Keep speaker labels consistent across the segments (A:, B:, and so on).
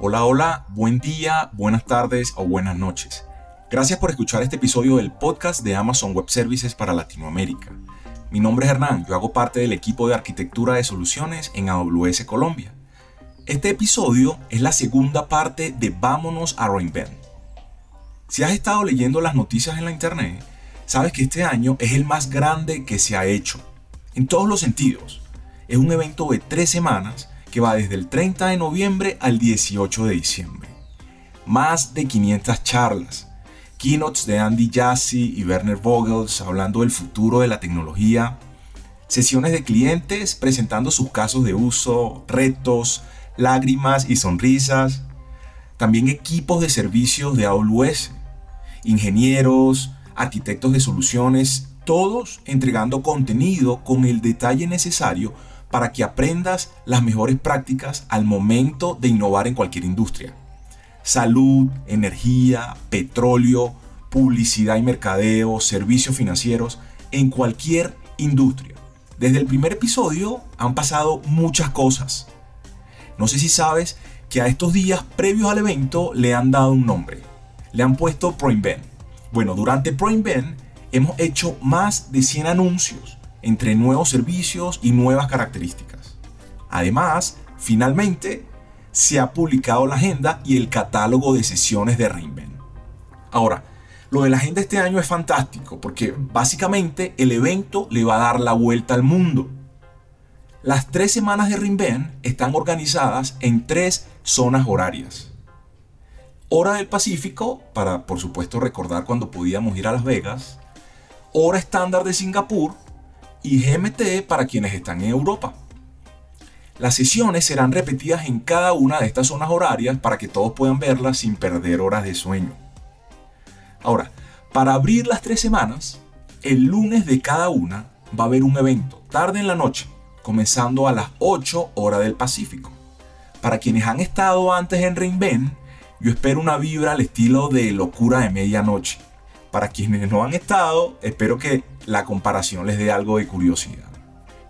A: Hola, hola, buen día, buenas tardes o buenas noches. Gracias por escuchar este episodio del podcast de Amazon Web Services para Latinoamérica. Mi nombre es Hernán, yo hago parte del equipo de arquitectura de soluciones en AWS Colombia. Este episodio es la segunda parte de Vámonos a Reinvent. Si has estado leyendo las noticias en la internet, sabes que este año es el más grande que se ha hecho, en todos los sentidos. Es un evento de tres semanas que va desde el 30 de noviembre al 18 de diciembre. Más de 500 charlas, keynotes de Andy Jassy y Werner Vogels hablando del futuro de la tecnología, sesiones de clientes presentando sus casos de uso, retos, lágrimas y sonrisas, también equipos de servicios de AWS, ingenieros, arquitectos de soluciones, todos entregando contenido con el detalle necesario para que aprendas las mejores prácticas al momento de innovar en cualquier industria. Salud, energía, petróleo, publicidad y mercadeo, servicios financieros, en cualquier industria. Desde el primer episodio han pasado muchas cosas. No sé si sabes que a estos días previos al evento le han dado un nombre. Le han puesto ProInvent. Bueno, durante ProInvent hemos hecho más de 100 anuncios entre nuevos servicios y nuevas características. Además, finalmente, se ha publicado la agenda y el catálogo de sesiones de Reinvent. Ahora, lo de la agenda este año es fantástico porque básicamente el evento le va a dar la vuelta al mundo. Las tres semanas de Reinvent están organizadas en tres zonas horarias. Hora del Pacífico, para por supuesto recordar cuando podíamos ir a Las Vegas. Hora estándar de Singapur, y GMT para quienes están en Europa. Las sesiones serán repetidas en cada una de estas zonas horarias para que todos puedan verlas sin perder horas de sueño. Ahora, para abrir las tres semanas, el lunes de cada una va a haber un evento, tarde en la noche, comenzando a las 8 horas del Pacífico. Para quienes han estado antes en Reinvent, yo espero una vibra al estilo de locura de medianoche. Para quienes no han estado, espero que la comparación les dé algo de curiosidad.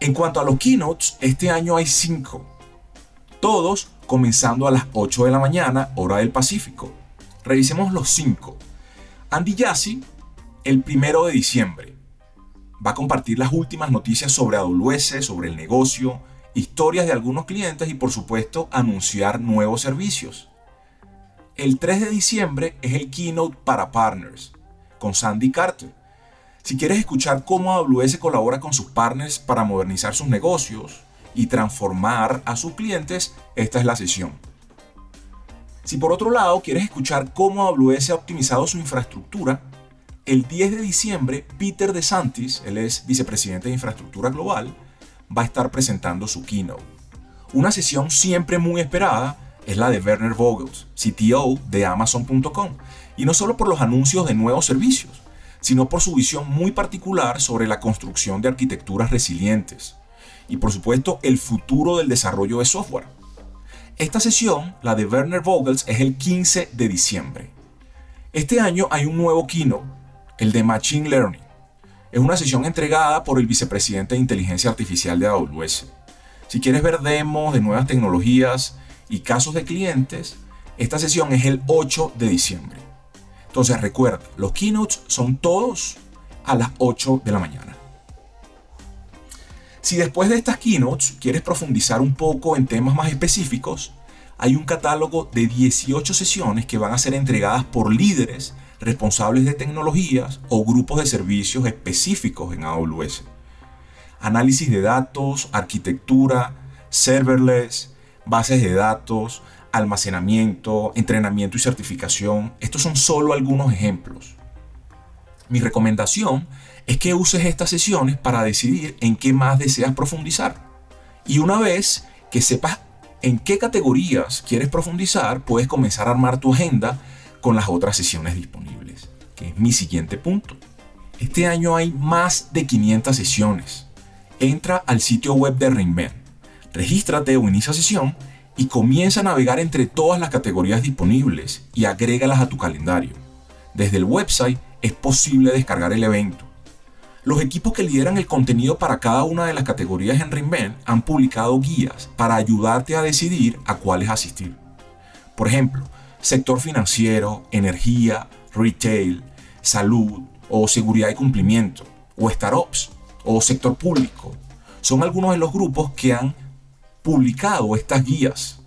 A: En cuanto a los keynotes, este año hay 5. Todos comenzando a las 8 de la mañana, hora del Pacífico. Revisemos los 5. Andy Jassy, el primero de diciembre, va a compartir las últimas noticias sobre AWS, sobre el negocio, historias de algunos clientes y por supuesto anunciar nuevos servicios. El 3 de diciembre es el keynote para partners con Sandy Carter si quieres escuchar cómo AWS colabora con sus partners para modernizar sus negocios y transformar a sus clientes, esta es la sesión. Si por otro lado quieres escuchar cómo AWS ha optimizado su infraestructura, el 10 de diciembre Peter DeSantis, él es vicepresidente de infraestructura global, va a estar presentando su keynote. Una sesión siempre muy esperada es la de Werner Vogels, CTO de Amazon.com, y no solo por los anuncios de nuevos servicios, sino por su visión muy particular sobre la construcción de arquitecturas resilientes y por supuesto el futuro del desarrollo de software. Esta sesión, la de Werner Vogels, es el 15 de diciembre. Este año hay un nuevo keynote, el de Machine Learning. Es una sesión entregada por el vicepresidente de inteligencia artificial de AWS. Si quieres ver demos de nuevas tecnologías y casos de clientes, esta sesión es el 8 de diciembre. Entonces recuerda, los keynotes son todos a las 8 de la mañana. Si después de estas keynotes quieres profundizar un poco en temas más específicos, hay un catálogo de 18 sesiones que van a ser entregadas por líderes responsables de tecnologías o grupos de servicios específicos en AWS. Análisis de datos, arquitectura, serverless, bases de datos, almacenamiento, entrenamiento y certificación. Estos son solo algunos ejemplos. Mi recomendación es que uses estas sesiones para decidir en qué más deseas profundizar. Y una vez que sepas en qué categorías quieres profundizar, puedes comenzar a armar tu agenda con las otras sesiones disponibles, que es mi siguiente punto. Este año hay más de 500 sesiones. Entra al sitio web de Reinvent, regístrate o inicia sesión y comienza a navegar entre todas las categorías disponibles y agrégalas a tu calendario. Desde el website es posible descargar el evento. Los equipos que lideran el contenido para cada una de las categorías en Reinvent han publicado guías para ayudarte a decidir a cuáles asistir. Por ejemplo, sector financiero, energía, retail, salud o seguridad y cumplimiento, o startups, o sector público. Son algunos de los grupos que han publicado estas guías.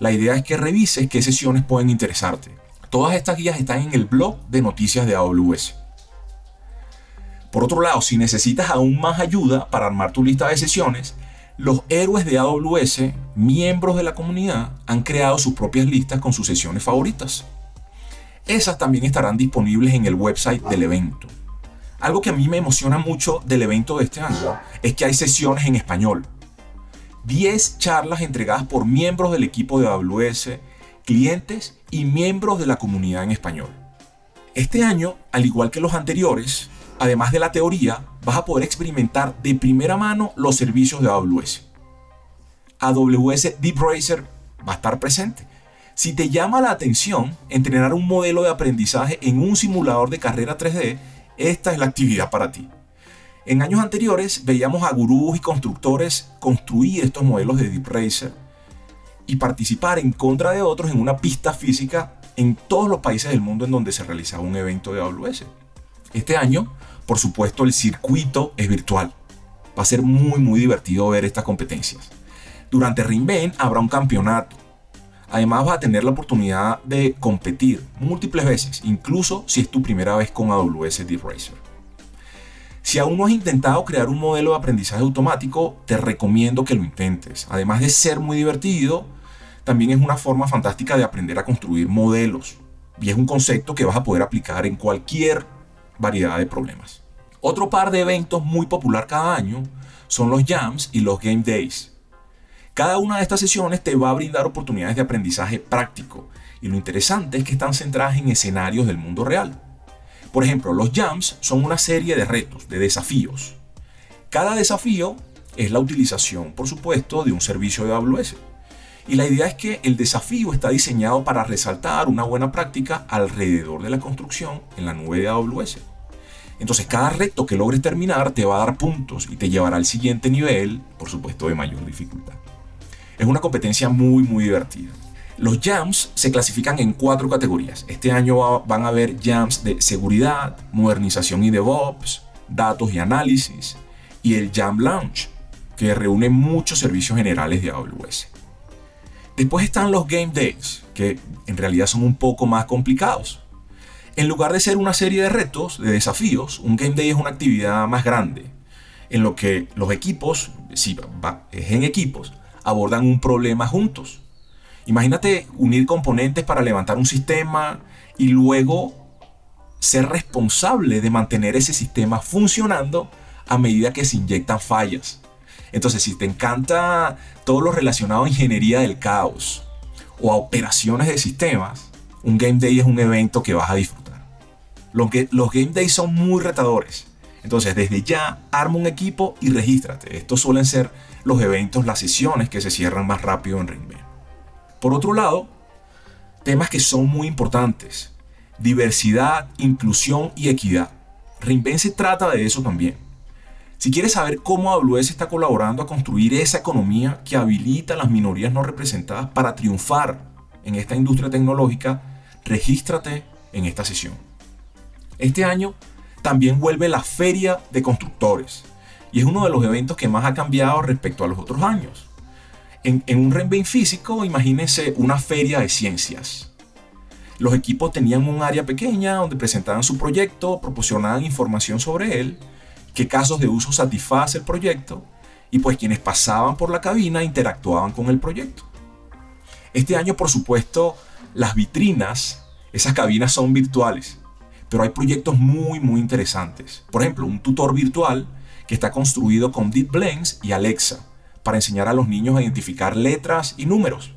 A: La idea es que revises qué sesiones pueden interesarte. Todas estas guías están en el blog de noticias de AWS. Por otro lado, si necesitas aún más ayuda para armar tu lista de sesiones, los héroes de AWS, miembros de la comunidad, han creado sus propias listas con sus sesiones favoritas. Esas también estarán disponibles en el website del evento. Algo que a mí me emociona mucho del evento de este año es que hay sesiones en español. 10 charlas entregadas por miembros del equipo de AWS, clientes y miembros de la comunidad en español. Este año, al igual que los anteriores, además de la teoría, vas a poder experimentar de primera mano los servicios de AWS. AWS Deep Racer va a estar presente. Si te llama la atención entrenar un modelo de aprendizaje en un simulador de carrera 3D, esta es la actividad para ti. En años anteriores veíamos a gurús y constructores construir estos modelos de Deep Racer y participar en contra de otros en una pista física en todos los países del mundo en donde se realizaba un evento de AWS. Este año, por supuesto, el circuito es virtual. Va a ser muy muy divertido ver estas competencias. Durante Reinvent habrá un campeonato. Además vas a tener la oportunidad de competir múltiples veces, incluso si es tu primera vez con AWS Deep Racer. Si aún no has intentado crear un modelo de aprendizaje automático, te recomiendo que lo intentes. Además de ser muy divertido, también es una forma fantástica de aprender a construir modelos. Y es un concepto que vas a poder aplicar en cualquier variedad de problemas. Otro par de eventos muy popular cada año son los Jams y los Game Days. Cada una de estas sesiones te va a brindar oportunidades de aprendizaje práctico y lo interesante es que están centradas en escenarios del mundo real. Por ejemplo, los jams son una serie de retos, de desafíos. Cada desafío es la utilización, por supuesto, de un servicio de AWS. Y la idea es que el desafío está diseñado para resaltar una buena práctica alrededor de la construcción en la nube de AWS. Entonces cada reto que logres terminar te va a dar puntos y te llevará al siguiente nivel, por supuesto de mayor dificultad. Es una competencia muy muy divertida. Los jams se clasifican en cuatro categorías. Este año van a haber jams de seguridad, modernización y DevOps, datos y análisis, y el Jam Launch, que reúne muchos servicios generales de AWS. Después están los Game Days, que en realidad son un poco más complicados. En lugar de ser una serie de retos, de desafíos, un Game Day es una actividad más grande, en lo que los equipos, si es en equipos, abordan un problema juntos. Imagínate unir componentes para levantar un sistema y luego ser responsable de mantener ese sistema funcionando a medida que se inyectan fallas. Entonces, si te encanta todo lo relacionado a ingeniería del caos o a operaciones de sistemas, un Game Day es un evento que vas a disfrutar. Los, los Game Days son muy retadores. Entonces, desde ya, arma un equipo y regístrate. Estos suelen ser los eventos, las sesiones que se cierran más rápido en Ringman. Por otro lado, temas que son muy importantes. Diversidad, inclusión y equidad. Reinvent trata de eso también. Si quieres saber cómo AWS está colaborando a construir esa economía que habilita a las minorías no representadas para triunfar en esta industria tecnológica, regístrate en esta sesión. Este año también vuelve la Feria de Constructores y es uno de los eventos que más ha cambiado respecto a los otros años. En, un Reinvent físico, imagínense una feria de ciencias. Los equipos tenían un área pequeña donde presentaban su proyecto, proporcionaban información sobre él, qué casos de uso satisface el proyecto y pues quienes pasaban por la cabina interactuaban con el proyecto. Este año, por supuesto, las vitrinas, esas cabinas son virtuales, pero hay proyectos muy muy interesantes. Por ejemplo, un tutor virtual que está construido con Deep Blends y Alexa para enseñar a los niños a identificar letras y números.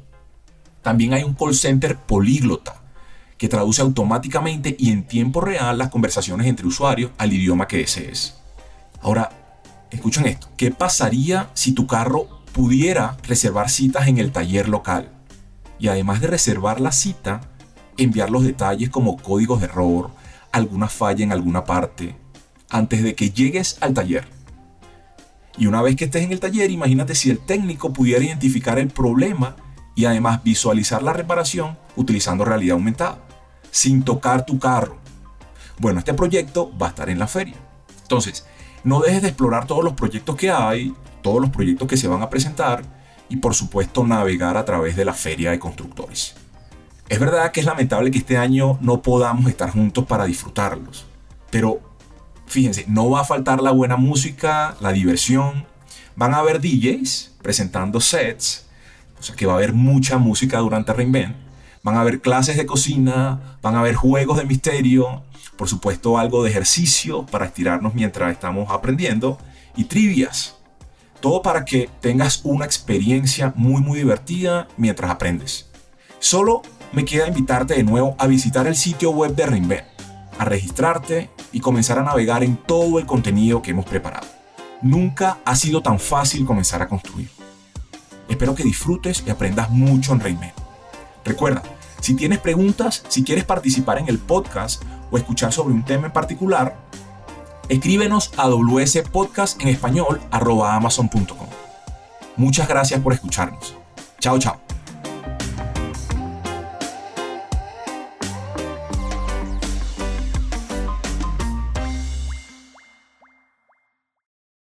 A: También hay un call center políglota que traduce automáticamente y en tiempo real las conversaciones entre usuarios al idioma que desees. Ahora, escuchen esto. ¿Qué pasaría si tu carro pudiera reservar citas en el taller local? Y además de reservar la cita, enviar los detalles como códigos de error, alguna falla en alguna parte, antes de que llegues al taller. Y una vez que estés en el taller, imagínate si el técnico pudiera identificar el problema y además visualizar la reparación utilizando realidad aumentada, sin tocar tu carro. Bueno, este proyecto va a estar en la feria. Entonces, no dejes de explorar todos los proyectos que hay, todos los proyectos que se van a presentar y por supuesto navegar a través de la feria de constructores. Es verdad que es lamentable que este año no podamos estar juntos para disfrutarlos, pero fíjense, no va a faltar la buena música, la diversión, van a haber DJs presentando sets, o sea que va a haber mucha música durante Reinvent, van a haber clases de cocina, van a haber juegos de misterio, por supuesto algo de ejercicio para estirarnos mientras estamos aprendiendo y trivias. Todo para que tengas una experiencia muy muy divertida mientras aprendes. Solo me queda invitarte de nuevo a visitar el sitio web de Reinvent, a registrarte y comenzar a navegar en todo el contenido que hemos preparado. Nunca ha sido tan fácil comenzar a construir. Espero que disfrutes y aprendas mucho en Reinvent. Recuerda, si tienes preguntas, si quieres participar en el podcast o escuchar sobre un tema en particular, escríbenos a wspodcast en español. Muchas gracias por escucharnos. Chao, chao.